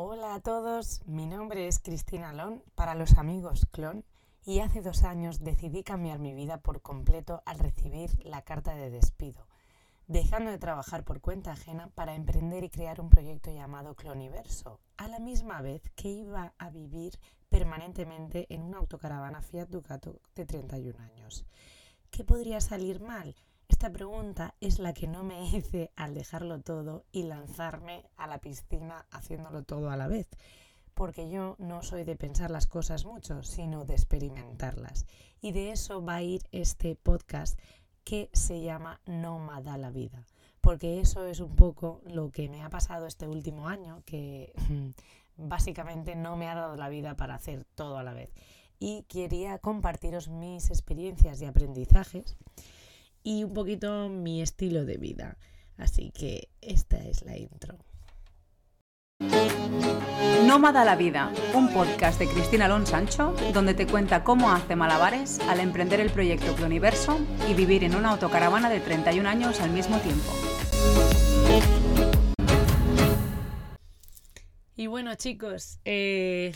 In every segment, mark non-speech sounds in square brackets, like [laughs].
Hola a todos, mi nombre es Cristina Lon, para los amigos Clon, y hace dos años decidí cambiar mi vida por completo al recibir la carta de despido, dejando de trabajar por cuenta ajena para emprender y crear un proyecto llamado Cloniverso, a la misma vez que iba a vivir permanentemente en una autocaravana Fiat Ducato de 31 años. ¿Qué podría salir mal? Esta pregunta es la que no me hice al dejarlo todo y lanzarme a la piscina haciéndolo todo a la vez, porque yo no soy de pensar las cosas mucho, sino de experimentarlas. Y de eso va a ir este podcast que se llama Nómada la vida, porque eso es un poco lo que me ha pasado este último año, que [laughs] básicamente no me ha dado la vida para hacer todo a la vez. Y quería compartiros mis experiencias y aprendizajes y un poquito mi estilo de vida. Así que esta es la intro. Nómada la vida, un podcast de Cristina Alonso Sancho, donde te cuenta cómo hace malabares al emprender el proyecto Cloniverso y vivir en una autocaravana de 31 años al mismo tiempo. Y bueno chicos, eh,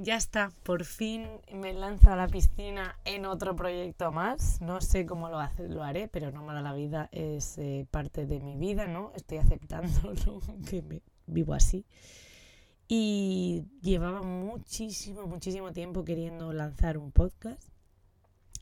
ya está, por fin me lanzo a la piscina en otro proyecto más. No sé cómo lo, haré, pero no mala la vida es eh, parte de mi vida, ¿no? Estoy [laughs] aceptando que me vivo así. Y llevaba muchísimo, muchísimo tiempo queriendo lanzar un podcast.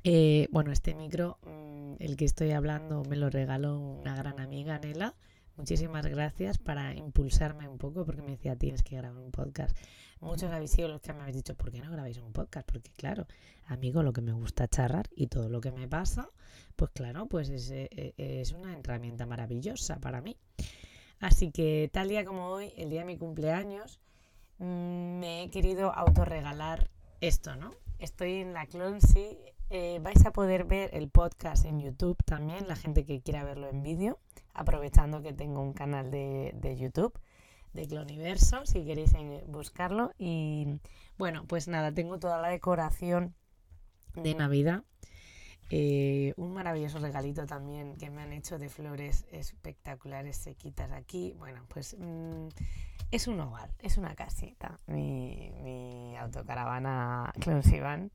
Eh, bueno, este micro, mm, el que estoy hablando, me lo regaló una gran amiga, Nela. Muchísimas gracias para impulsarme un poco, porque me decía, tienes que grabar un podcast. Muchos habéis sido los que me habéis dicho, ¿por qué no grabáis un podcast? Porque claro, amigo, lo que me gusta charrar y todo lo que me pasa, pues claro, pues es, eh, es una herramienta maravillosa para mí. Así que tal día como hoy, el día de mi cumpleaños, mm, me he querido autorregalar esto, ¿no? Estoy en la Clonsi. Eh, vais a poder ver el podcast en YouTube también, la gente que quiera verlo en vídeo, aprovechando que tengo un canal de, de YouTube de Cloniverso, si queréis buscarlo. Y bueno, pues nada, tengo toda la decoración de Navidad. Eh, un maravilloso regalito también que me han hecho de flores espectaculares sequitas aquí. Bueno, pues mm, es un hogar, es una casita. Mi, mi autocaravana [laughs] Clonsivan,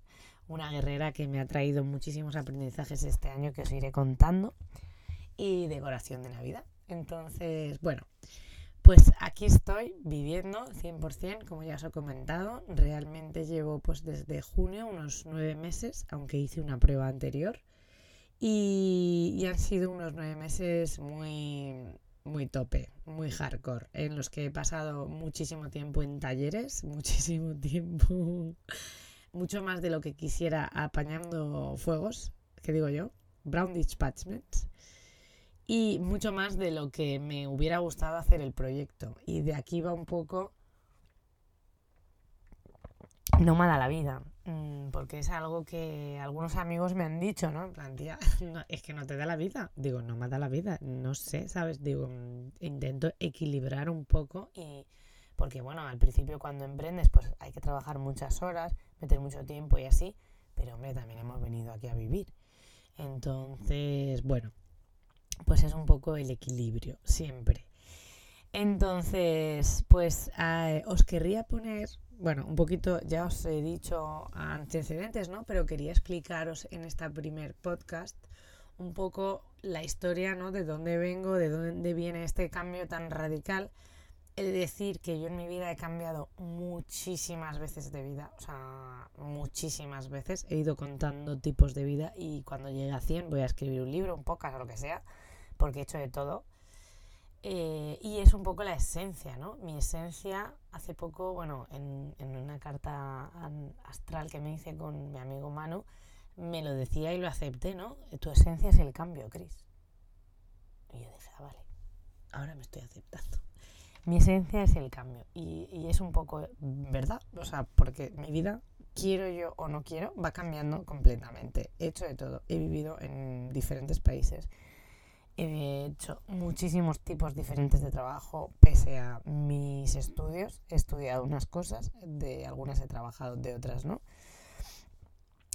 una guerrera que me ha traído muchísimos aprendizajes este año que os iré contando. Y decoración de Navidad. Entonces, bueno, pues aquí estoy viviendo 100%, como ya os he comentado. Realmente llevo pues desde junio unos nueve meses, aunque hice una prueba anterior. Y, han sido unos nueve meses muy, muy tope, muy hardcore, en los que he pasado muchísimo tiempo en talleres, [laughs] muchísimo tiempo, mucho más de lo que quisiera apañando fuegos, que digo yo, brown dispatchments y mucho más de lo que me hubiera gustado hacer el proyecto. Y de aquí va un poco no mala la vida, mm, porque es algo que algunos amigos me han dicho, ¿no? En plan, tía, [laughs] es que no te da la vida. Digo, no me da la vida, no sé, ¿sabes? Digo, mm, intento equilibrar un poco y... Porque bueno, al principio cuando emprendes pues hay que trabajar muchas horas, meter mucho tiempo y así, pero hombre, también hemos venido aquí a vivir. Entonces, bueno, pues es un poco el equilibrio, siempre. Entonces, pues eh, os querría poner, bueno, un poquito, ya os he dicho antecedentes, ¿no? Pero quería explicaros en este primer podcast un poco la historia, ¿no? De dónde vengo, de dónde viene este cambio tan radical. De decir que yo en mi vida he cambiado muchísimas veces de vida, o sea, muchísimas veces. He ido contando tipos de vida y cuando llegue a 100 voy a escribir un libro, un podcast o lo que sea porque he hecho de todo. Eh, y es un poco la esencia, ¿no? Mi esencia, hace poco, bueno, en, una carta astral que me hice con mi amigo Manu, me lo decía y lo acepté, ¿no? Tu esencia es el cambio, Chris. Y yo dije, ah, vale, ahora me estoy aceptando. Mi esencia es el cambio. Y, y es un poco verdad, o sea, porque mi vida, quiero yo o no quiero, va cambiando completamente. He hecho de todo. He vivido en diferentes países He hecho muchísimos tipos diferentes de trabajo pese a mis estudios. He estudiado unas cosas, de algunas he trabajado, de otras no.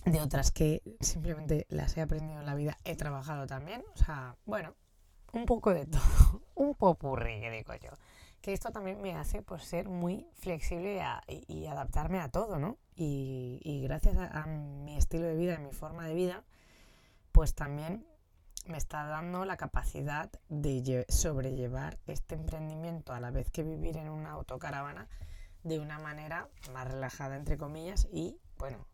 De otras que simplemente las he aprendido en la vida, he trabajado también. O sea, bueno, un poco de [laughs] todo, un popurrí, que digo yo. Que esto también me hace pues, ser muy flexible y, adaptarme a todo, ¿no? Y, gracias a, mi estilo de vida y mi forma de vida, pues también me está dando la capacidad de sobrellevar este emprendimiento a la vez que vivir en una autocaravana de una manera más relajada, entre comillas, y bueno,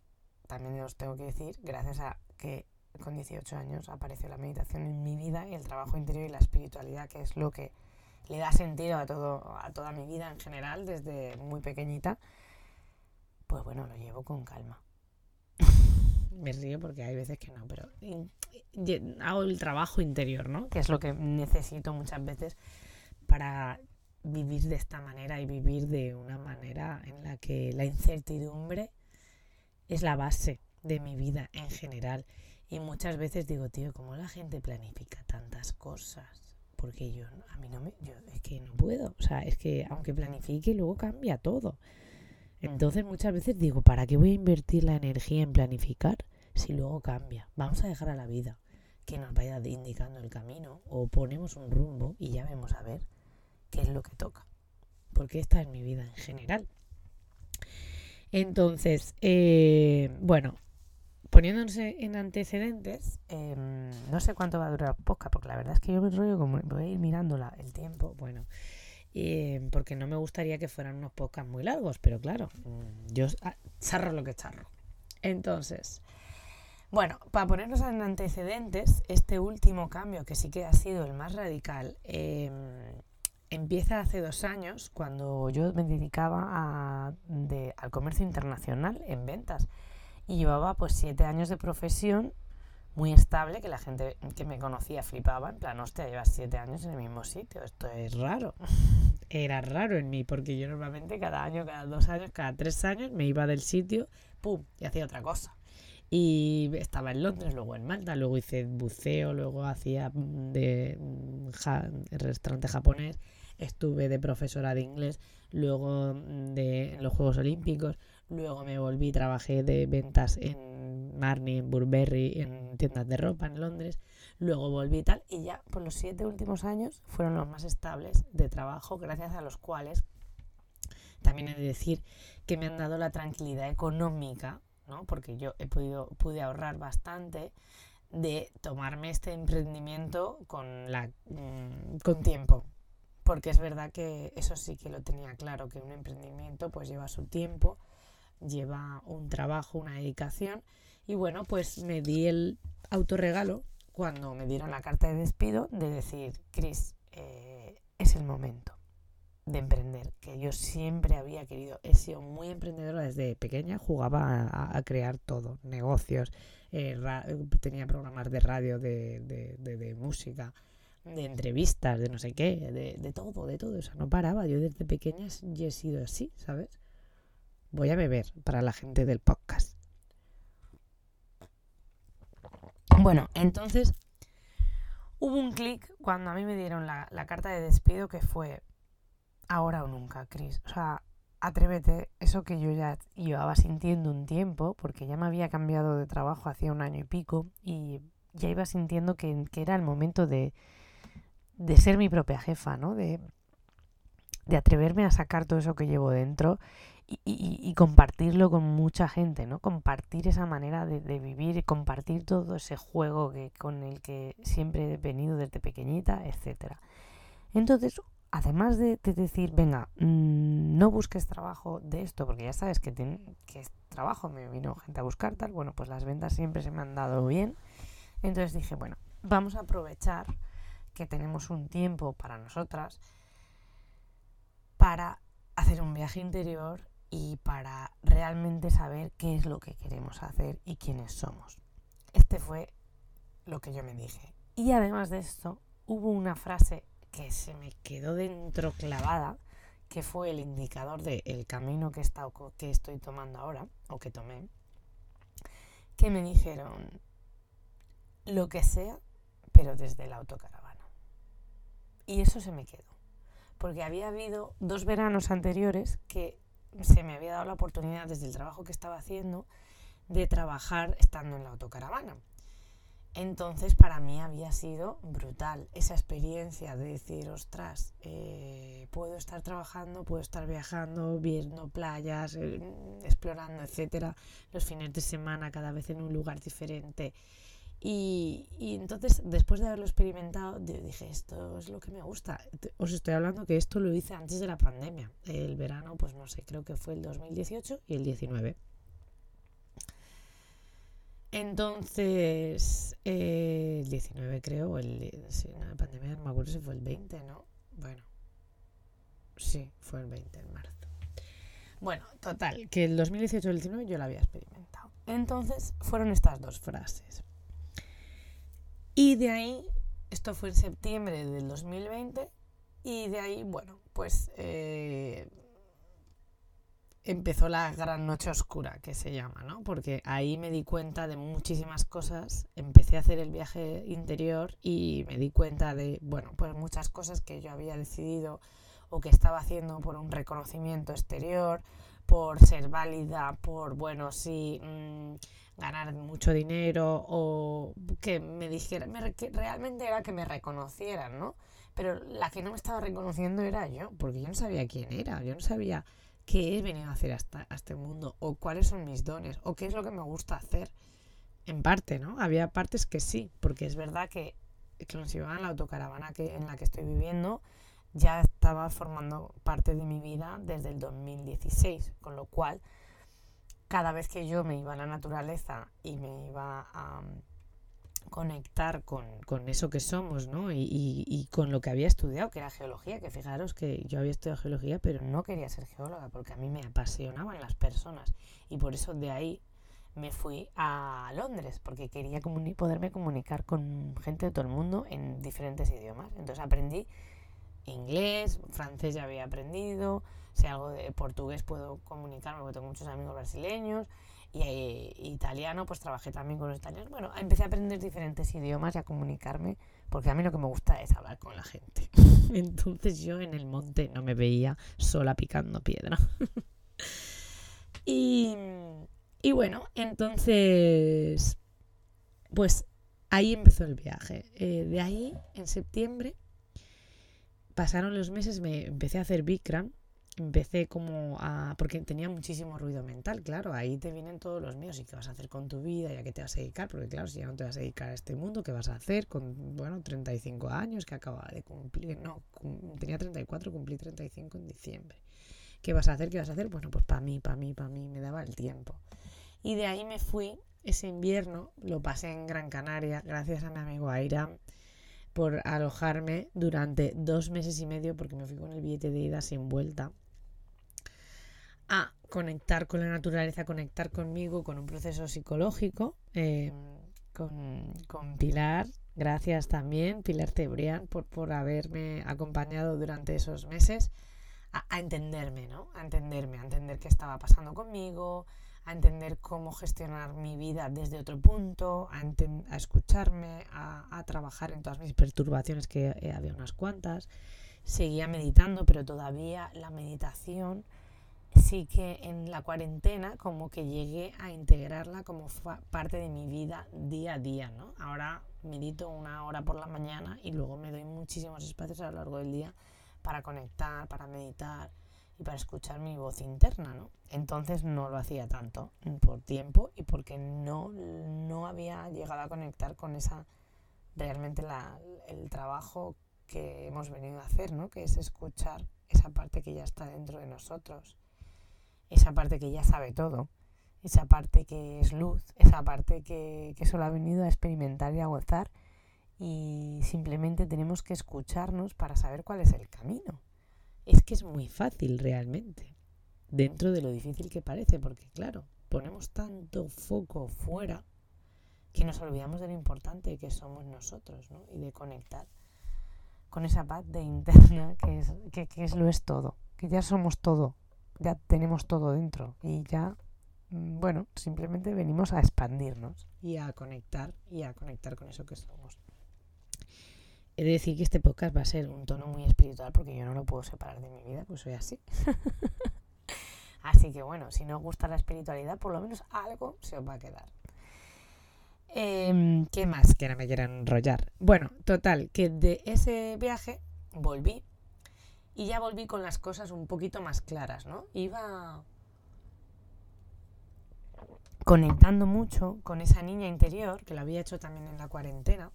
también os tengo que decir, gracias a que con 18 años apareció la meditación en mi vida y el trabajo interior y la espiritualidad, que es lo que le da sentido a, todo, a toda mi vida en general desde muy pequeñita, pues bueno, lo llevo con calma. Me río porque hay veces que no, pero hago el trabajo interior, ¿no? Que es lo que necesito muchas veces para vivir de esta manera y vivir de una manera en la que la incertidumbre es la base de mi vida en general. Y muchas veces digo, tío, ¿cómo la gente planifica tantas cosas? Porque yo, a mí no me, es que no puedo. O sea, es que aunque planifique, luego cambia todo. Entonces muchas veces digo, ¿para qué voy a invertir la energía en planificar si luego cambia? Vamos a dejar a la vida que nos vaya indicando el camino o ponemos un rumbo y ya vemos a ver qué es lo que toca. Porque esta es mi vida en general. Entonces, eh, bueno, poniéndose en antecedentes, em, no sé cuánto va a durar poca, porque la verdad es que yo me rollo como voy a ir mirando el tiempo, bueno, em, porque no me gustaría que fueran unos podcasts muy largos, pero claro, mm, yo ah, charro lo que charro. Entonces, bueno, para ponernos en antecedentes, este último cambio, que sí que ha sido el más radical, eh, empieza hace dos años cuando yo me dedicaba al comercio internacional en ventas y llevaba pues siete años de profesión muy estable que la gente que me conocía flipaba en plan hostia llevas siete años en el mismo sitio esto es raro [laughs] era raro en mí porque yo normalmente cada año cada dos años cada tres años me iba del sitio pum y hacía otra cosa. Y estaba en Londres, luego en Malta, luego hice buceo, luego hacía de restaurante japonés estuve de profesora de inglés, luego mm, de los Juegos Olímpicos, luego me volví, trabajé de ventas en Marnie, en Burberry, en tiendas de ropa en Londres, luego volví y tal, y ya por los siete últimos años fueron los más estables de trabajo, gracias a los cuales también he de decir que me han dado la tranquilidad económica, ¿no? porque yo he podido, pude ahorrar bastante de tomarme este emprendimiento con, la, mm, con tiempo, porque es verdad que eso sí que lo tenía claro, que un emprendimiento pues lleva su tiempo, lleva un trabajo, una dedicación y bueno, pues me di el autorregalo cuando me dieron la carta de despido de decir, Cris, eh, es el momento de emprender, que yo siempre había querido, he sido muy emprendedora desde pequeña, jugaba a, crear todo, negocios, eh, tenía programas de radio, de, de, de música, de entrevistas, de no sé qué, de, de, todo, de todo. O sea, no paraba. Yo desde pequeña ya he sido así, ¿sabes? Voy a beber para la gente del podcast. Bueno, entonces hubo un clic cuando a mí me dieron la, la, carta de despido que fue ahora o nunca, Chris. O sea, atrévete, eso que yo ya llevaba sintiendo un tiempo, porque ya me había cambiado de trabajo hacía un año y pico y ya iba sintiendo que, que era el momento de, de ser mi propia jefa, ¿no? De, de atreverme a sacar todo eso que llevo dentro y, compartirlo con mucha gente, ¿no? Compartir esa manera de, de, vivir, compartir todo ese juego que, con el que siempre he venido desde pequeñita, etcétera. Entonces, además de, decir, venga, mm, no busques trabajo de esto, porque ya sabes que es trabajo, me vino gente a buscar tal, bueno, pues las ventas siempre se me han dado bien. Entonces dije, bueno, vamos a aprovechar que tenemos un tiempo para nosotras para hacer un viaje interior y para realmente saber qué es lo que queremos hacer y quiénes somos. Este fue lo que yo me dije. Y además de esto, hubo una frase que se me quedó dentro clavada, que fue el indicador del camino que, que estoy tomando ahora, o que tomé, que me dijeron lo que sea, pero desde el autocar. Y eso se me quedó. Porque había habido dos veranos anteriores que se me había dado la oportunidad desde el trabajo que estaba haciendo de trabajar estando en la autocaravana. Entonces para mí había sido brutal esa experiencia de decir, ostras, eh, puedo estar trabajando, puedo estar viajando, viendo playas, eh, explorando, etcétera, los fines de semana cada vez en un lugar diferente. Y, entonces, después de haberlo experimentado, dije, esto es lo que me gusta. Os estoy hablando que esto lo hice antes de la pandemia. El verano, pues no sé, creo que fue el 2018 y el 19. Entonces, eh, el 19 creo, el, sí, la pandemia no me acuerdo si fue el 20, ¿no? Bueno, sí, fue el 20, en marzo. Bueno, total, que el 2018 y el 19 yo lo había experimentado. Entonces, fueron estas dos frases. Y de ahí, esto fue en septiembre del 2020, y de ahí, bueno, pues eh, empezó la gran noche oscura, que se llama, ¿no? Porque ahí me di cuenta de muchísimas cosas, empecé a hacer el viaje interior y me di cuenta de, bueno, pues muchas cosas que yo había decidido o que estaba haciendo por un reconocimiento exterior, por ser válida, por, bueno, sí, mmm, ganar mucho dinero o que me dijeran, que realmente era que me reconocieran, ¿no? Pero la que no me estaba reconociendo era yo, porque yo no sabía quién era, yo no sabía qué he venido a hacer hasta, a este mundo, o cuáles son mis dones, o qué es lo que me gusta hacer. En parte, ¿no? Había partes que sí, porque es verdad que, que iban la autocaravana que, en la que estoy viviendo ya estaba formando parte de mi vida desde el 2016, con lo cual cada vez que yo me iba a la naturaleza y me iba a conectar con, con, eso que somos, ¿no? Y, y, y, con lo que había estudiado, que era geología, que fijaros que yo había estudiado geología, pero no quería ser geóloga, porque a mí me apasionaban las personas. Y por eso de ahí me fui a Londres, porque quería comuni poderme comunicar con gente de todo el mundo en diferentes idiomas. Entonces aprendí inglés, francés ya había aprendido, si algo de portugués puedo comunicarme, porque tengo muchos amigos brasileños, y eh, italiano, pues trabajé también con los italianos. Bueno, empecé a aprender diferentes idiomas y a comunicarme, porque a mí lo que me gusta es hablar con la gente. [laughs] Entonces yo en el monte no me veía sola picando piedra. [laughs] y, y bueno, entonces, pues ahí empezó el viaje. Eh, de ahí, en septiembre, pasaron los meses, me empecé a hacer Bikram empecé como a... porque tenía muchísimo ruido mental, claro, ahí te vienen todos los míos y qué vas a hacer con tu vida y a qué te vas a dedicar, porque claro, si ya no te vas a dedicar a este mundo, ¿qué vas a hacer con, bueno, 35 años que acaba de cumplir? No, tenía 34, cumplí 35 en diciembre. ¿Qué vas a hacer? ¿Qué vas a hacer? Bueno, pues para mí, para mí, para mí, me daba el tiempo. Y de ahí me fui, ese invierno, lo pasé en Gran Canaria, gracias a mi amigo Aira por alojarme durante dos meses y medio porque me fui con el billete de ida sin vuelta a conectar con la naturaleza, conectar conmigo, con un proceso psicológico, em, con, con, Pilar. Gracias también, Pilar Cebrián, por, por haberme acompañado durante esos meses a, a, entenderme, ¿no? A entenderme, a entender qué estaba pasando conmigo, a entender cómo gestionar mi vida desde otro punto, a, escucharme, a, a, trabajar en todas mis perturbaciones, que eh, había unas cuantas. Seguía meditando, pero todavía la meditación sí que en la cuarentena como que llegué a integrarla como parte de mi vida día a día, ¿no? Ahora medito una hora por la mañana y luego me doy muchísimos espacios a lo largo del día para conectar, para meditar y para escuchar mi voz interna, ¿no? Entonces no lo hacía tanto por tiempo y porque no, no había llegado a conectar con esa realmente la, el trabajo que hemos venido a hacer, ¿no? Que es escuchar esa parte que ya está dentro de nosotros esa parte que ya sabe todo, esa parte que es luz, esa parte que, que solo ha venido a experimentar y a gozar y simplemente tenemos que escucharnos para saber cuál es el camino. Es que es muy fácil realmente, dentro de lo difícil que parece, porque claro, ponemos tanto foco fuera que nos olvidamos de lo importante que somos nosotros ¿no? y de conectar con esa paz de interna que es, que, que es lo es todo, que ya somos todo, ya tenemos todo dentro y ya, mm, bueno, simplemente venimos a expandirnos y a conectar y a conectar con eso que somos. He de decir que este podcast va a ser un tono muy espiritual porque yo no lo puedo separar de mi vida, pues soy así. [laughs] así que bueno, si no os gusta la espiritualidad, por lo menos algo se os va a quedar. Em, ¿Qué más? Que no me quieran enrollar. Bueno, total, que de ese viaje volví y ya volví con las cosas un poquito más claras, ¿no? Iba conectando mucho con esa niña interior, que lo había hecho también en la cuarentena.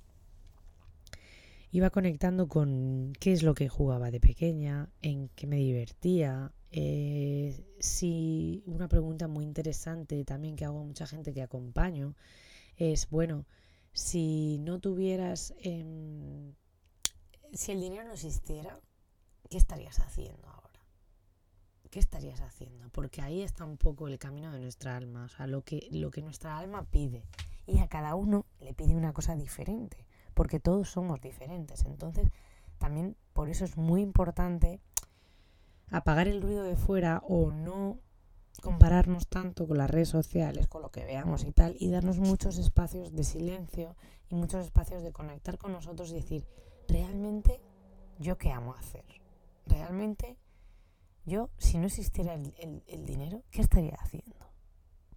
Iba conectando con qué es lo que jugaba de pequeña, en qué me divertía. Eh, si una pregunta muy interesante también que hago a mucha gente que acompaño es, bueno, si no tuvieras, em, si el dinero no existiera, ¿qué estarías haciendo ahora? ¿Qué estarías haciendo? Porque ahí está un poco el camino de nuestra alma, o sea, lo que, lo que nuestra alma pide. Y a cada uno le pide una cosa diferente, porque todos somos diferentes. Entonces, también por eso es muy importante apagar el ruido de fuera o no compararnos tanto con las redes sociales, con lo que veamos y tal, y darnos muchos espacios de silencio y muchos espacios de conectar con nosotros y decir, realmente yo qué amo hacer, realmente yo si no existiera el, dinero, ¿qué estaría haciendo?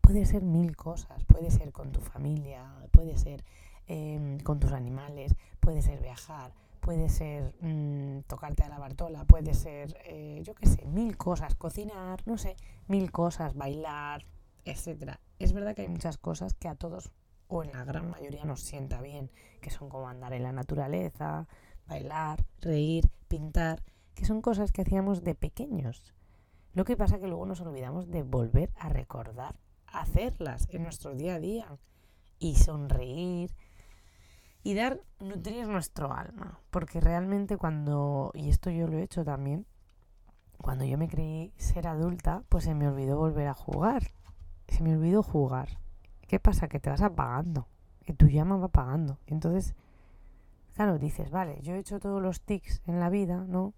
Puede ser mil cosas, puede ser con tu familia, puede ser em, con tus animales, puede ser viajar, puede ser mm, tocarte a la bartola, puede ser, eh, yo qué sé, mil cosas, cocinar, no sé, mil cosas, bailar, etcétera. Es verdad que hay muchas cosas que a todos, o en la gran mayoría, nos sienta bien, que son como andar en la naturaleza, bailar, reír, pintar, que son cosas que hacíamos de pequeños. Lo que pasa que luego nos olvidamos de volver a recordar hacerlas en nuestro día a día y sonreír, y dar, nutrir nuestro alma. Porque realmente cuando, y esto yo lo he hecho también, cuando yo me creí ser adulta, pues se me olvidó volver a jugar. Se me olvidó jugar. ¿Qué pasa? Que te vas apagando. Que tu llama va apagando. Entonces, claro, dices, vale, yo he hecho todos los tics en la vida, ¿no?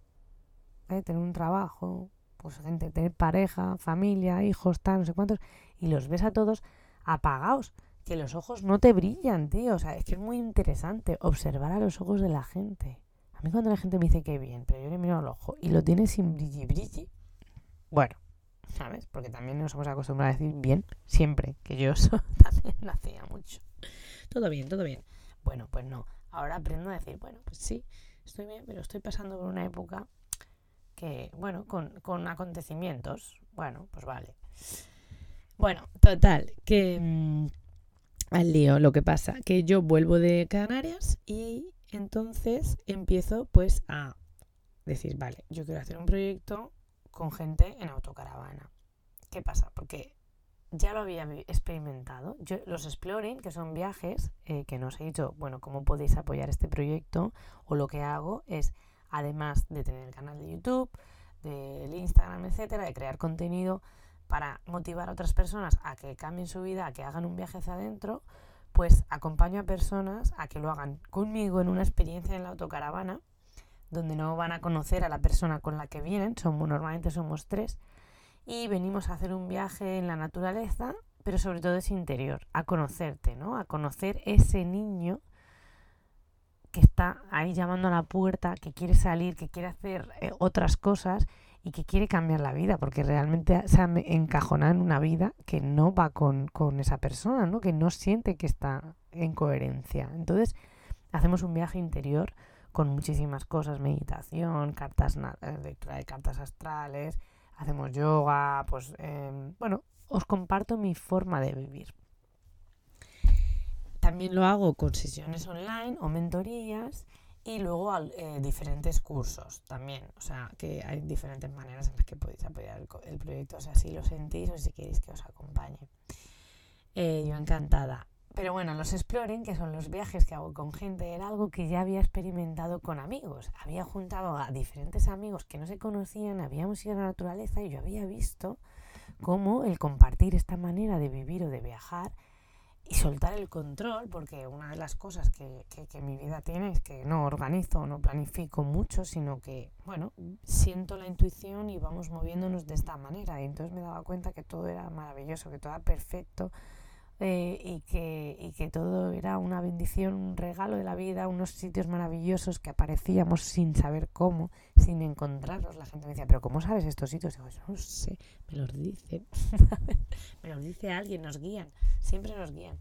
¿Eh? Tener un trabajo, pues tener pareja, familia, hijos, tal, no sé cuántos, y los ves a todos apagados que los ojos no te brillan, tío. O sea, es que es muy interesante observar a los ojos de la gente. A mí cuando la gente me dice que bien, pero yo le miro al ojo y lo tiene sin brilli brilli, bueno, ¿sabes? Porque también nos hemos acostumbrado a decir bien siempre, que yo eso [laughs] también lo hacía mucho. Todo bien, todo bien. Bueno, pues no. Ahora aprendo a decir, bueno, pues sí, estoy bien, pero estoy pasando por una época que, bueno, con, con acontecimientos. Bueno, pues vale. Bueno, total, que... Mm, al lío. Lo que pasa que yo vuelvo de Canarias y entonces empiezo pues a decir, vale, yo quiero hacer un proyecto con gente en autocaravana. ¿Qué pasa? Porque ya lo había experimentado. Yo, los exploring, que son viajes, eh, que nos he dicho, bueno, cómo podéis apoyar este proyecto, o lo que hago es, además de tener el canal de YouTube, del Instagram, etcétera, de crear contenido, para motivar a otras personas a que cambien su vida, a que hagan un viaje hacia adentro, pues acompaño a personas a que lo hagan conmigo en una experiencia en la autocaravana, donde no van a conocer a la persona con la que vienen, somos, normalmente somos tres, y venimos a hacer un viaje en la naturaleza, pero sobre todo es interior, a conocerte, ¿no? A conocer ese niño que está ahí llamando a la puerta, que quiere salir, que quiere hacer eh, otras cosas y que quiere cambiar la vida, porque realmente se ha encajonado en una vida que no va con, esa persona, ¿no? que no siente que está en coherencia. Entonces, hacemos un viaje interior con muchísimas cosas, meditación, cartas, eh, de cartas astrales, hacemos yoga, pues em, bueno, os comparto mi forma de vivir. También lo hago con sesiones online o mentorías y luego eh, diferentes cursos también. O sea, que hay diferentes maneras en las que podéis apoyar el, proyecto, o sea, si lo sentís o si queréis que os acompañe. Eh, yo encantada. Pero bueno, los exploring, que son los viajes que hago con gente, era algo que ya había experimentado con amigos. Había juntado a diferentes amigos que no se conocían, habíamos ido a la naturaleza y yo había visto cómo el compartir esta manera de vivir o de viajar y soltar el control, porque una de las cosas que, que, mi vida tiene es que no organizo, no planifico mucho, sino que, bueno, siento la intuición y vamos moviéndonos de esta manera. Y entonces me daba cuenta que todo era maravilloso, que todo era perfecto eh, y, que, y que todo era una bendición, un regalo de la vida, unos sitios maravillosos que aparecíamos sin saber cómo, sin encontrarlos. La gente me decía, pero ¿cómo sabes estos sitios? Y digo, no sé, me los dicen, [laughs] me los dice alguien, nos guían, siempre nos guían.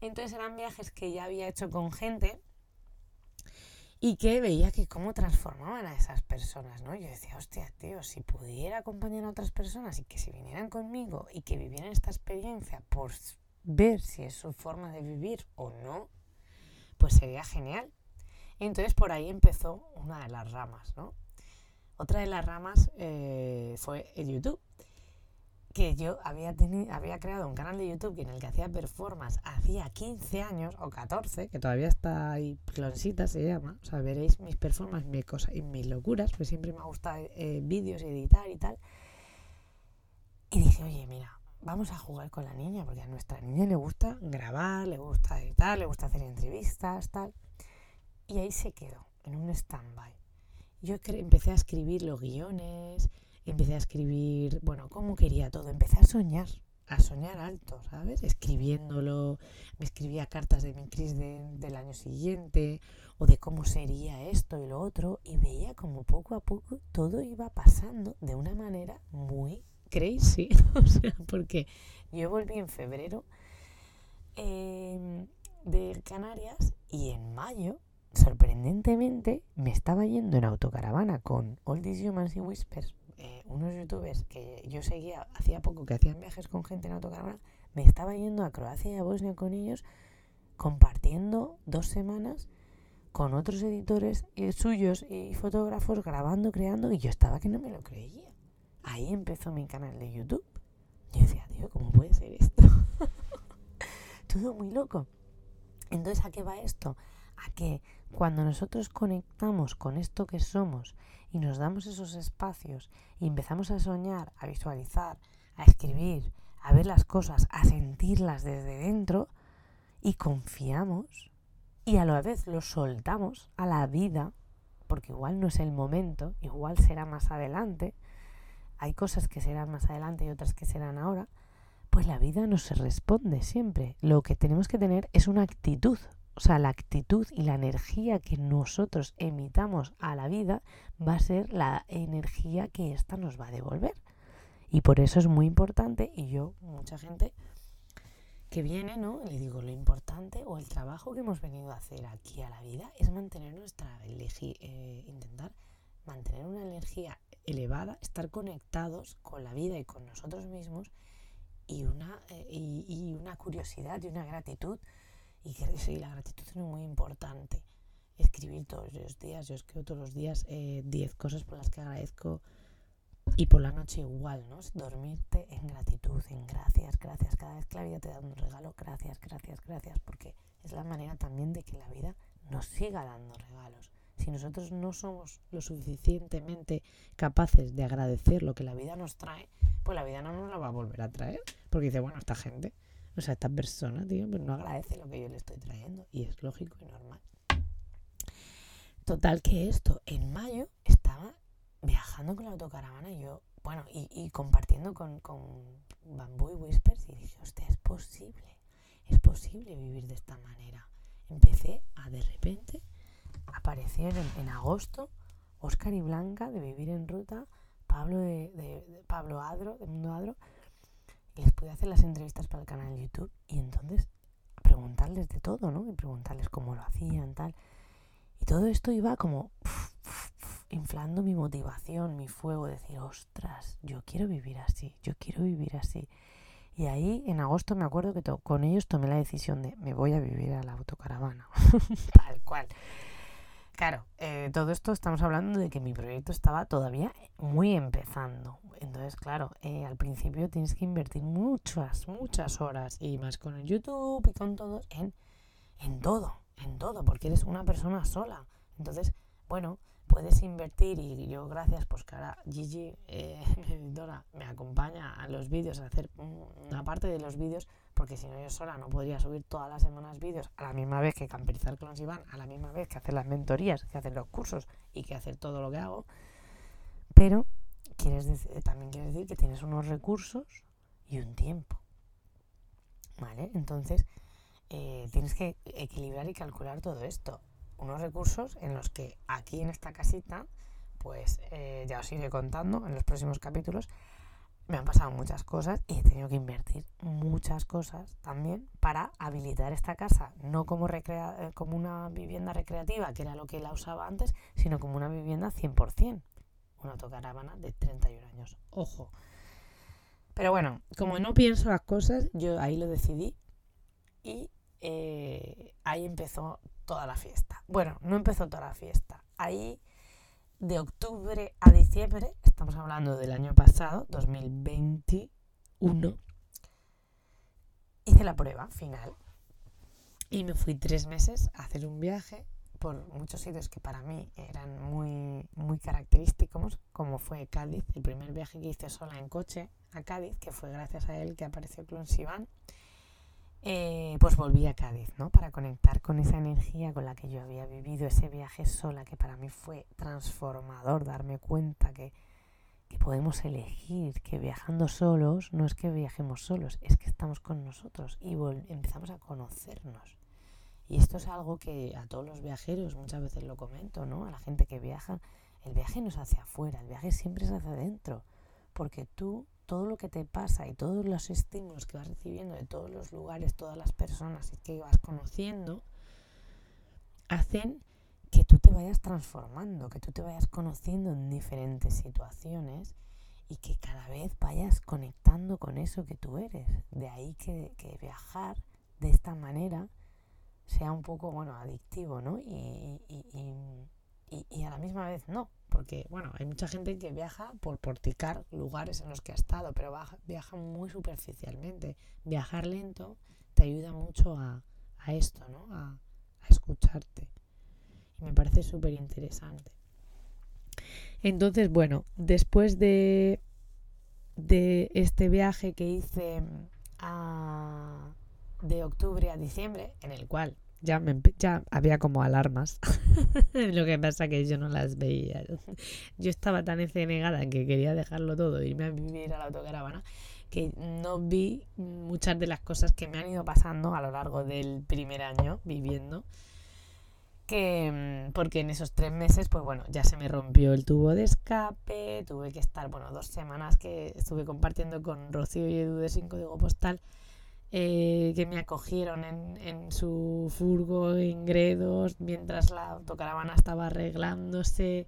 Entonces eran viajes que ya había hecho con gente y que veía que cómo transformaban a esas personas, ¿no? Yo decía, hostia, tío, si pudiera acompañar a otras personas y que se vinieran conmigo y que vivieran esta experiencia por ver si es su forma de vivir o no, pues sería genial. entonces por ahí empezó una de las ramas, ¿no? Otra de las ramas eh, fue el YouTube que yo había, había creado un canal de YouTube en el que hacía performance hacía 15 años o 14, que todavía está ahí, cloncita se llama. O sea, veréis mis performances mis cosas, y mis locuras, pues siempre me ha gustado eh, vídeos, editar y tal. Y dije, oye, mira, vamos a jugar con la niña, porque a nuestra niña le gusta grabar, le gusta editar, le gusta hacer entrevistas, tal. Y ahí se quedó, en un stand-by. Yo empecé a escribir los guiones, empecé a escribir, bueno, cómo quería todo, empecé a soñar, a soñar alto, ¿sabes? Escribiéndolo, me escribía cartas de mi crisis del año siguiente o de cómo sería esto y lo otro y veía como poco a poco todo iba pasando de una manera muy crazy, [laughs] o sea, porque yo volví en febrero em, de Canarias y en mayo sorprendentemente me estaba yendo en autocaravana con All These Humans y Whispers eh, unos youtubers que yo seguía hacía poco que hacían viajes con gente en autocaravana, me estaba yendo a Croacia y a Bosnia con ellos, compartiendo dos semanas con otros editores suyos y fotógrafos grabando, creando, y yo estaba que no me lo creía. Ahí empezó mi canal de YouTube. Yo decía, tío, ¿cómo puede ser esto? [laughs] Todo muy loco. Entonces, ¿a qué va esto? A que cuando nosotros conectamos con esto que somos y nos damos esos espacios y empezamos a soñar, a visualizar, a escribir, a ver las cosas, a sentirlas desde dentro y confiamos y a la vez lo soltamos a la vida, porque igual no es el momento, igual será más adelante, hay cosas que serán más adelante y otras que serán ahora, pues la vida no se responde siempre. Lo que tenemos que tener es una actitud o sea, la actitud y la energía que nosotros emitamos a la vida va a ser la energía que ésta nos va a devolver. Y por eso es muy importante, y yo, mucha gente que viene, ¿no? Le digo, lo importante o el trabajo que hemos venido a hacer aquí a la vida es mantener nuestra eh, intentar mantener una energía elevada, estar conectados con la vida y con nosotros mismos y una, eh, y una curiosidad y una gratitud y sí, la gratitud es muy importante. Escribir todos los días, yo escribo todos los días 10 eh, cosas por las que agradezco y por la noche igual, ¿no? Dormirte en gratitud, en gracias, gracias. Cada vez que la vida te da un regalo, gracias, gracias, gracias, porque es la manera también de que la vida nos siga dando regalos. Si nosotros no somos lo suficientemente capaces de agradecer lo que la vida nos trae, pues la vida no nos la va a volver a traer. Porque dice, bueno, esta gente o sea, esta persona, tío, pues no agradece lo que yo le estoy trayendo. Y es lógico y normal. Total que esto, en mayo estaba viajando con la autocaravana y yo, bueno, y, compartiendo con, con Bamboo y Whispers y dije, hostia, es posible, es posible vivir de esta manera. Empecé a de repente, apareció en, agosto Oscar y Blanca de Vivir en Ruta, Pablo de, Pablo Adro, de Mundo Adro, les pude hacer las entrevistas para el canal de YouTube y entonces preguntarles de todo, ¿no? Y preguntarles cómo lo hacían, tal. Y todo esto iba como inflando mi motivación, mi fuego, decir, ostras, yo quiero vivir así, yo quiero vivir así. Y ahí en agosto me acuerdo que con ellos tomé la decisión de me voy a vivir a la autocaravana, [laughs] tal cual. Claro, eh, todo esto estamos hablando de que mi proyecto estaba todavía muy empezando. Entonces, claro, eh, al principio tienes que invertir muchas, muchas horas y más con el YouTube y con todo en, en todo, en todo, porque eres una persona sola. Entonces, bueno, puedes invertir y yo gracias pues que ahora Gigi, eh, [laughs] mi editora, me acompaña a los vídeos, a hacer una parte de los vídeos porque si no yo sola no podría subir todas las semanas vídeos a la misma vez que camperizar con los Iván, a la misma vez que hacer las mentorías, que hacer los cursos y que hacer todo lo que hago. Pero quieres también quiere decir que tienes unos recursos y un tiempo. ¿Vale? Entonces eh, tienes que equilibrar y calcular todo esto. Unos recursos en los que aquí en esta casita, pues eh, ya os iré contando en los próximos capítulos, me han pasado muchas cosas y he tenido que invertir muchas cosas también para habilitar esta casa, no como, recrea eh, como una vivienda recreativa, que era lo que la usaba antes, sino como una vivienda 100%, una autocaravana de 31 años. Ojo. Pero bueno, como no pienso las cosas, yo ahí lo decidí y eh, ahí empezó toda la fiesta. Bueno, no empezó toda la fiesta. Ahí de octubre a diciembre, estamos hablando del año pasado, 2021, hice la prueba final y me fui tres meses a hacer un viaje por muchos sitios que para mí eran muy, muy característicos, como fue Cádiz, el primer viaje que hice sola en coche a Cádiz, que fue gracias a él que apareció Clon Sivan eh, pues volví a Cádiz, ¿no? Para conectar con esa energía con la que yo había vivido ese viaje sola, que para mí fue transformador, darme cuenta que, podemos elegir, que viajando solos no es que viajemos solos, es que estamos con nosotros y empezamos a conocernos. Y esto es algo que a todos los viajeros muchas veces lo comento, ¿no? A la gente que viaja, el viaje no es hacia afuera, el viaje siempre es hacia adentro, porque tú todo lo que te pasa y todos los estímulos que vas recibiendo de todos los lugares, todas las personas que vas conociendo, hacen que tú te vayas transformando, que tú te vayas conociendo en diferentes situaciones y que cada vez vayas conectando con eso que tú eres. De ahí que, viajar de esta manera sea un poco, bueno, adictivo, ¿no? y, y a la misma vez no, porque, bueno, hay mucha gente que viaja por porticar lugares en los que ha estado, pero viaja muy superficialmente. Viajar lento te ayuda mucho a, esto, ¿no? A, escucharte. Y me parece súper interesante. Entonces, bueno, después de, de este viaje que hice de octubre a diciembre, en el cual ya, me, ya había como alarmas. [laughs] Lo que pasa que yo no las veía. Yo estaba tan encenegada en que quería dejarlo todo, irme a vivir a la autocaravana, que no vi muchas de las cosas que me han ido pasando a lo largo del primer año viviendo. Que, mm, porque en esos tres meses, pues bueno, ya se me rompió el tubo de escape, tuve que estar, bueno, dos semanas que estuve compartiendo con Rocío y Edu de Sin Código Postal eh, que me acogieron en, su furgo en Gredos mientras la autocaravana estaba arreglándose.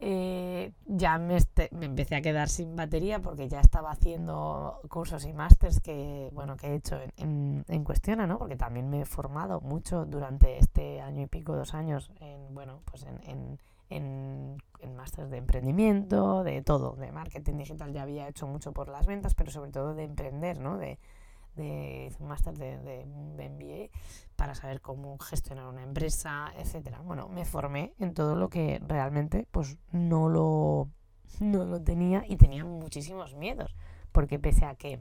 Eh, ya me, me, empecé a quedar sin batería porque ya estaba haciendo cursos y másters que, bueno, que he hecho en, en, Cuestiona, ¿no? Porque también me he formado mucho durante este año y pico, dos años, en, bueno, pues en, en, en, másters de emprendimiento, de todo, de marketing digital ya había hecho mucho por las ventas, pero sobre todo de emprender, ¿no? De, de un máster de, de, MBA para saber cómo gestionar una empresa, etcétera. Bueno, me formé en todo lo que realmente pues no lo, no lo tenía y tenía muchísimos miedos, porque pese a que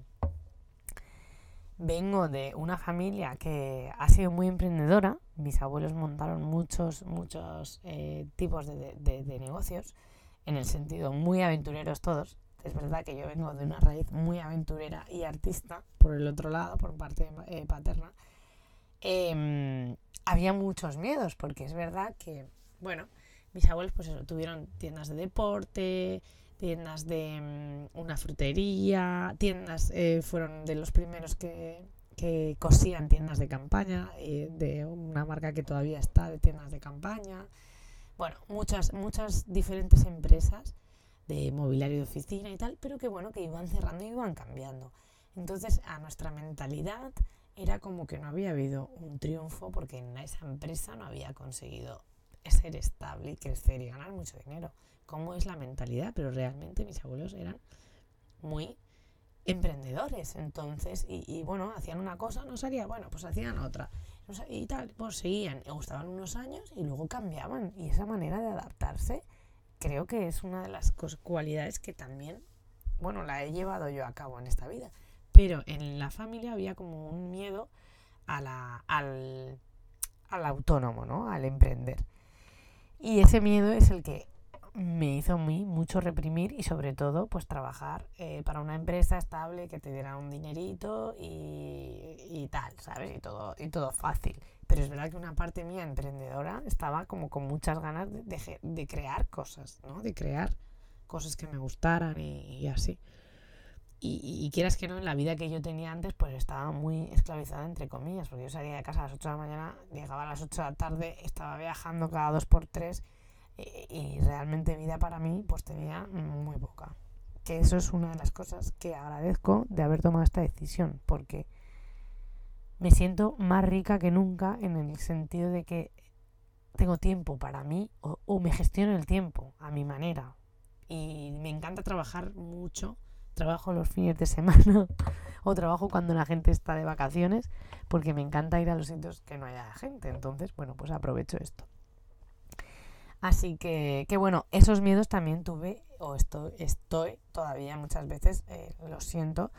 vengo de una familia que ha sido muy emprendedora, mis abuelos montaron muchos, muchos eh, tipos de, de negocios, en el sentido muy aventureros todos, es verdad que yo vengo de una raíz muy aventurera y artista, por el otro lado, por parte eh, paterna. Em, había muchos miedos, porque es verdad que, bueno, mis abuelos pues eso, tuvieron tiendas de deporte, tiendas de mm, una frutería, tiendas, eh, fueron de los primeros que, que cosían tiendas de campaña, eh, de una marca que todavía está de tiendas de campaña. Bueno, muchas, muchas diferentes empresas de mobiliario de oficina y tal, pero que bueno, que iban cerrando y iban cambiando. Entonces a nuestra mentalidad era como que no había habido un triunfo porque en esa empresa no había conseguido ser estable y crecer y ganar mucho dinero. ¿Cómo es la mentalidad? Pero realmente mis abuelos eran muy emprendedores, entonces, y, bueno, hacían una cosa, no salía, bueno, pues hacían otra, y tal, pues seguían, gustaban unos años y luego cambiaban, y esa manera de adaptarse creo que es una de las cualidades que también, bueno, la he llevado yo a cabo en esta vida. Pero en la familia había como un miedo a al, al autónomo, ¿no? Al emprender. Y ese miedo es el que me hizo a mí mucho reprimir y sobre todo pues trabajar eh, para una empresa estable que te diera un dinerito y, y, tal, ¿sabes? Y todo, y todo fácil. Pero es verdad que una parte mía emprendedora estaba como con muchas ganas de, crear cosas, ¿no? De crear cosas que me gustaran y, así. y, quieras que no, en la vida que yo tenía antes, pues estaba muy esclavizada, entre comillas, porque yo salía de casa a las 8 de la mañana, llegaba a las 8 de la tarde, estaba viajando cada dos por tres y, realmente vida para mí, pues tenía muy poca. Que eso es una de las cosas que agradezco de haber tomado esta decisión, porque me siento más rica que nunca en el sentido de que tengo tiempo para mí o, o me gestiono el tiempo a mi manera. Y me encanta trabajar mucho trabajo los fines de semana [laughs] o trabajo cuando la gente está de vacaciones porque me encanta ir a los sitios que no haya gente. Entonces, bueno, pues aprovecho esto. Así que, que bueno, esos miedos también tuve o estoy, estoy todavía muchas veces, eh, lo siento,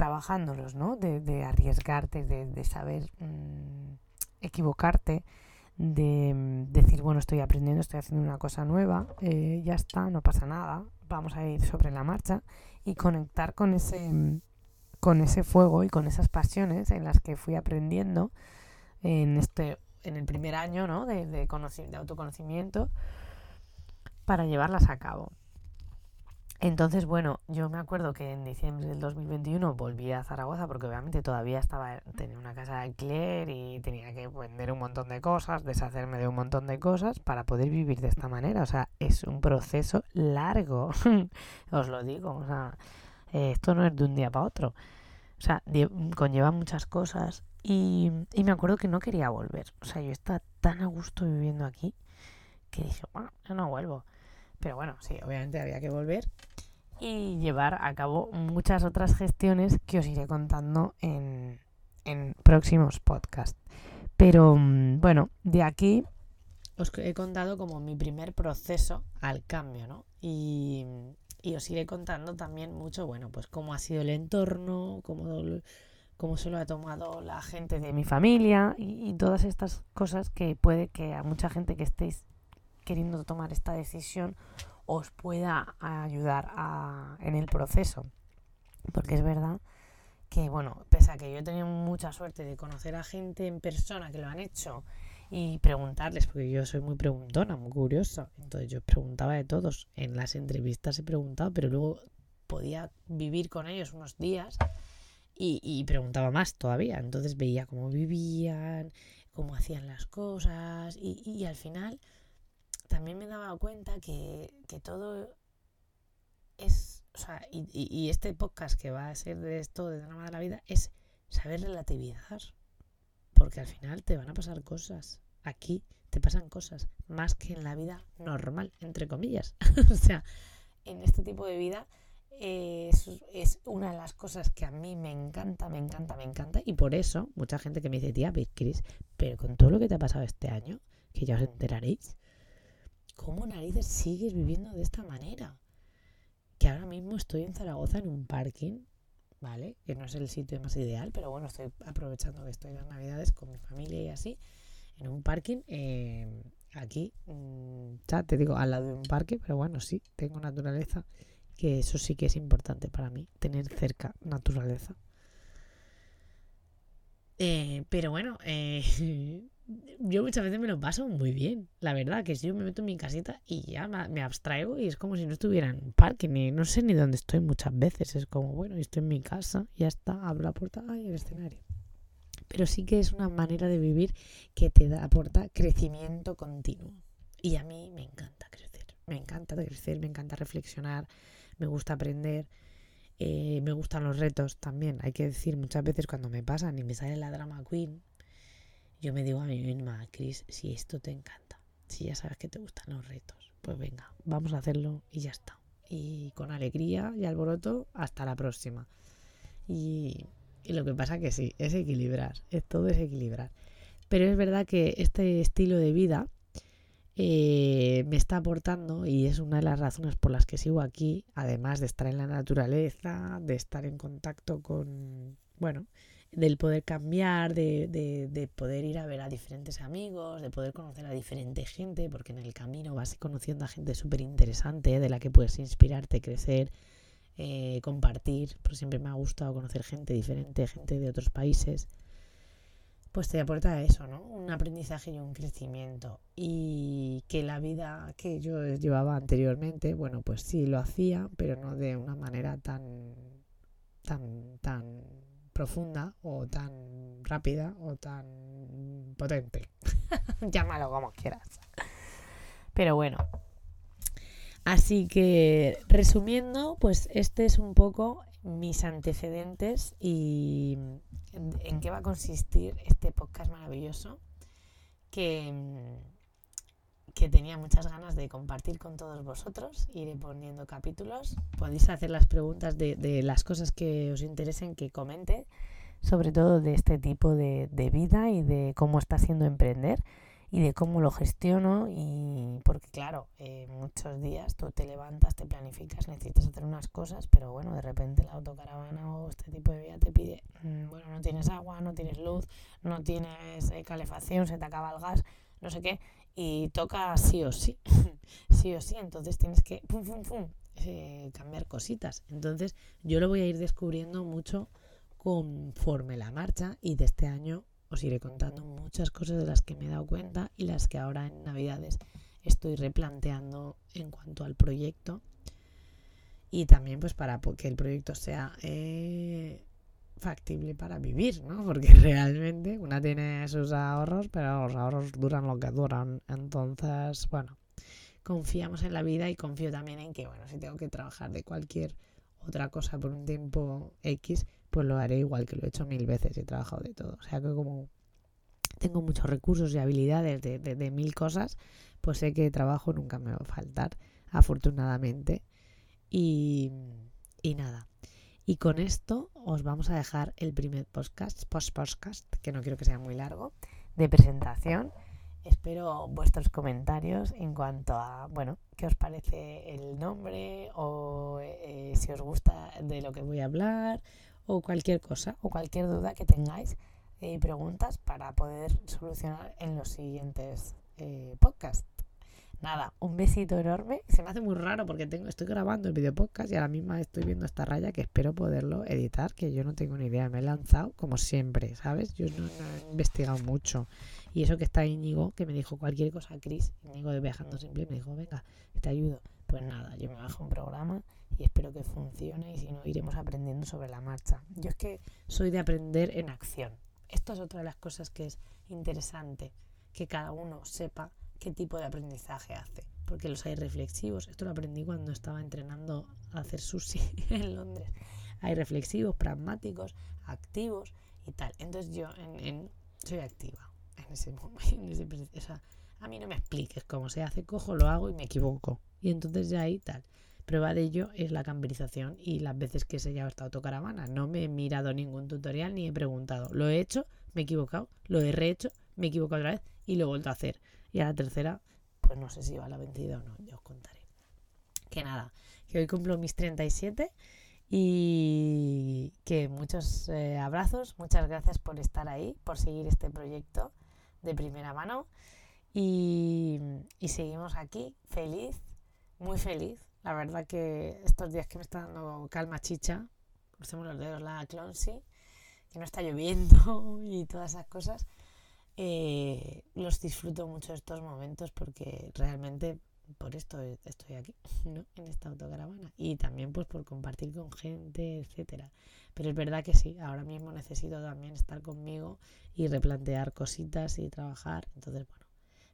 trabajándolos, ¿no? De, arriesgarte, de, saber mm, equivocarte, de mm, decir, bueno, estoy aprendiendo, estoy haciendo una cosa nueva, eh, ya está, no pasa nada, vamos a ir sobre la marcha y conectar con ese, con ese fuego y con esas pasiones en las que fui aprendiendo en este en el primer año ¿no? de, de, de autoconocimiento para llevarlas a cabo. Entonces, bueno, yo me acuerdo que en diciembre del 2021 volví a Zaragoza porque obviamente todavía estaba tenía una casa de alquiler y tenía que vender un montón de cosas, deshacerme de un montón de cosas para poder vivir de esta manera. O sea, es un proceso largo, [laughs] os lo digo. O sea, esto no es de un día para otro. O sea, conlleva muchas cosas y, y me acuerdo que no quería volver. O sea, yo estaba tan a gusto viviendo aquí que dije, bueno, yo no vuelvo. Pero bueno, sí, obviamente había que volver y llevar a cabo muchas otras gestiones que os iré contando en, próximos podcasts. Pero mm, bueno, de aquí os he contado como mi primer proceso al cambio, ¿no? Y, os iré contando también mucho, bueno, pues cómo ha sido el entorno, cómo, cómo se lo ha tomado la gente de mi familia y, y, todas estas cosas que puede que a mucha gente que estéis queriendo tomar esta decisión os pueda ayudar en el proceso. Porque es verdad que, bueno, pese a que yo he tenido mucha suerte de conocer a gente en persona que lo han hecho y preguntarles, porque yo soy muy preguntona, muy curiosa, entonces yo preguntaba de todos, en las entrevistas he preguntado, pero luego podía vivir con ellos unos días y, preguntaba más todavía, entonces veía cómo vivían, cómo hacían las cosas y al final también me dado cuenta que, todo es, o sea, y, este podcast que va a ser de esto, de drama de la vida, es saber relativizar. Porque al final te van a pasar cosas. Aquí te pasan cosas más que en la vida normal, entre comillas. [laughs] o sea, en este tipo de vida es, es, una de las cosas que a mí me encanta, me encanta, me encanta. Y por eso, mucha gente que me dice, tía, Chris, pero con todo lo que te ha pasado este año, que ya os enteraréis, ¿cómo narices sigues viviendo de esta manera? Que ahora mismo estoy en Zaragoza en un parking, ¿vale? Que no es el sitio más ideal, pero bueno, estoy aprovechando que estoy en las navidades con mi familia y así, en un parking, eh, aquí, mm, ya te digo, al lado de un parque, pero bueno, sí, tengo naturaleza, que eso sí que es importante para mí, tener cerca naturaleza. Eh, pero bueno, eh, [laughs] yo muchas veces me lo paso muy bien, la verdad, que si yo me meto en mi casita y ya me abstraigo y es como si no estuviera en un parque, ni no sé ni dónde estoy muchas veces, es como, bueno, estoy en mi casa, ya está, abro la puerta, y el escenario. Pero sí que es una manera de vivir que te da, aporta crecimiento continuo. Y a mí me encanta crecer, me encanta crecer, me encanta reflexionar, me gusta aprender. Eh, me gustan los retos también, hay que decir muchas veces cuando me pasan y me sale la drama queen, yo me digo a mí misma, Cris, si esto te encanta, si ya sabes que te gustan los retos, pues venga, vamos a hacerlo y ya está. Y con alegría y alboroto, hasta la próxima. Y, lo que pasa que sí, es equilibrar, es todo es equilibrar. Pero es verdad que este estilo de vida eh, me está aportando y es una de las razones por las que sigo aquí, además de estar en la naturaleza, de estar en contacto con, bueno, del poder cambiar, de, de, poder ir a ver a diferentes amigos, de poder conocer a diferente gente, porque en el camino vas conociendo a gente súper interesante de la que puedes inspirarte, crecer, eh, compartir, porque siempre me ha gustado conocer gente diferente, gente de otros países, pues te aporta eso, ¿no? Un aprendizaje y un crecimiento. Y que la vida que yo llevaba anteriormente, bueno, pues sí lo hacía, pero no de una manera tan tan, tan profunda o tan rápida o tan potente. [laughs] Llámalo como quieras. Pero bueno. Así que resumiendo, pues este es un poco mis antecedentes y en, qué va a consistir este podcast maravilloso que, que tenía muchas ganas de compartir con todos vosotros. Iré poniendo capítulos. Podéis hacer las preguntas de, de las cosas que os interesen que comente, sobre todo de este tipo de, de vida y de cómo está siendo emprender y de cómo lo gestiono y porque claro, eh, muchos días tú te levantas, te planificas, necesitas hacer unas cosas, pero bueno, de repente la autocaravana o este tipo de vida te pide, mm, bueno, no tienes agua, no tienes luz, no tienes eh, calefacción, se te acaba el gas, no sé qué, y toca sí o sí, [laughs] sí o sí, entonces tienes que pum, pum, pum, eh, cambiar cositas. Entonces yo lo voy a ir descubriendo mucho conforme la marcha y de este año os iré contando muchas cosas de las que me he dado cuenta y las que ahora en Navidades estoy replanteando en cuanto al proyecto y también pues para que el proyecto sea eh, factible para vivir, ¿no? [laughs] Porque realmente una tiene sus ahorros, pero los ahorros duran lo que duran. Entonces, bueno, confiamos en la vida y confío también en que, bueno, si tengo que trabajar de cualquier otra cosa por un tiempo X, pues lo haré igual que lo he hecho mil veces, he trabajado de todo. O sea que como tengo muchos recursos y habilidades de, de, mil cosas, pues sé que trabajo nunca me va a faltar, afortunadamente. Y, y nada. Y con esto os vamos a dejar el primer podcast, post-podcast, que no quiero que sea muy largo, de presentación. Espero vuestros comentarios en cuanto a, bueno, qué os parece el nombre o eh, si os gusta de lo que voy a hablar o cualquier cosa o cualquier duda que tengáis y eh, preguntas para poder solucionar en los siguientes eh, podcasts. Nada, un besito enorme. Se me hace muy raro porque tengo, estoy grabando el video podcast y ahora mismo estoy viendo esta raya que espero poderlo editar, que yo no tengo ni idea. Me he lanzado como siempre, ¿sabes? Yo no, he investigado mucho. Y eso que está Íñigo, que me dijo cualquier cosa, Chris, Íñigo de Viajando Simple, me dijo, venga, te ayudo. Pues nada, yo me bajo un programa y espero que funcione y si no iremos aprendiendo sobre la marcha. Yo es que soy de aprender en acción. Esto es otra de las cosas que es interesante, que cada uno sepa qué tipo de aprendizaje hace, porque los hay reflexivos. Esto lo aprendí cuando estaba entrenando a hacer sushi [laughs] en Londres. Hay reflexivos, pragmáticos, activos y tal. Entonces yo en, soy activa en ese [laughs] momento. o sea, a mí no me expliques cómo se hace, cojo, lo hago y me equivoco. Y entonces ya ahí tal. Prueba de ello es la camberización y las veces que se lleva esta autocaravana. No me he mirado ningún tutorial ni he preguntado. Lo he hecho, me he equivocado, lo he rehecho, me he equivocado otra vez y lo he vuelto a hacer. Y a la tercera, pues no sé si va a la vencida o no, ya os contaré. Que nada, que hoy cumplo mis 37 y que muchos eh, abrazos, muchas gracias por estar ahí, por seguir este proyecto de primera mano y, y seguimos aquí, feliz, muy feliz la verdad que estos días que me está dando calma chicha, crucemos los dedos, la Clonsy, que no está lloviendo [laughs] y todas esas cosas, eh, los disfruto mucho estos momentos porque realmente por esto estoy aquí, [laughs] ¿no? En esta autocaravana. Y también pues por compartir con gente, etcétera. Pero es verdad que sí, ahora mismo necesito también estar conmigo y replantear cositas y trabajar. Entonces, bueno,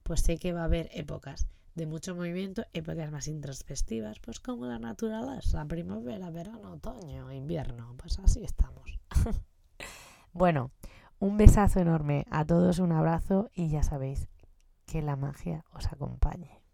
pues sé que va a haber épocas de mucho movimiento, épocas más introspectivas, pues como la naturaleza, primavera, verano, otoño, invierno, pues así estamos. [laughs] bueno, un besazo enorme a todos, un abrazo y ya sabéis que la magia os acompañe.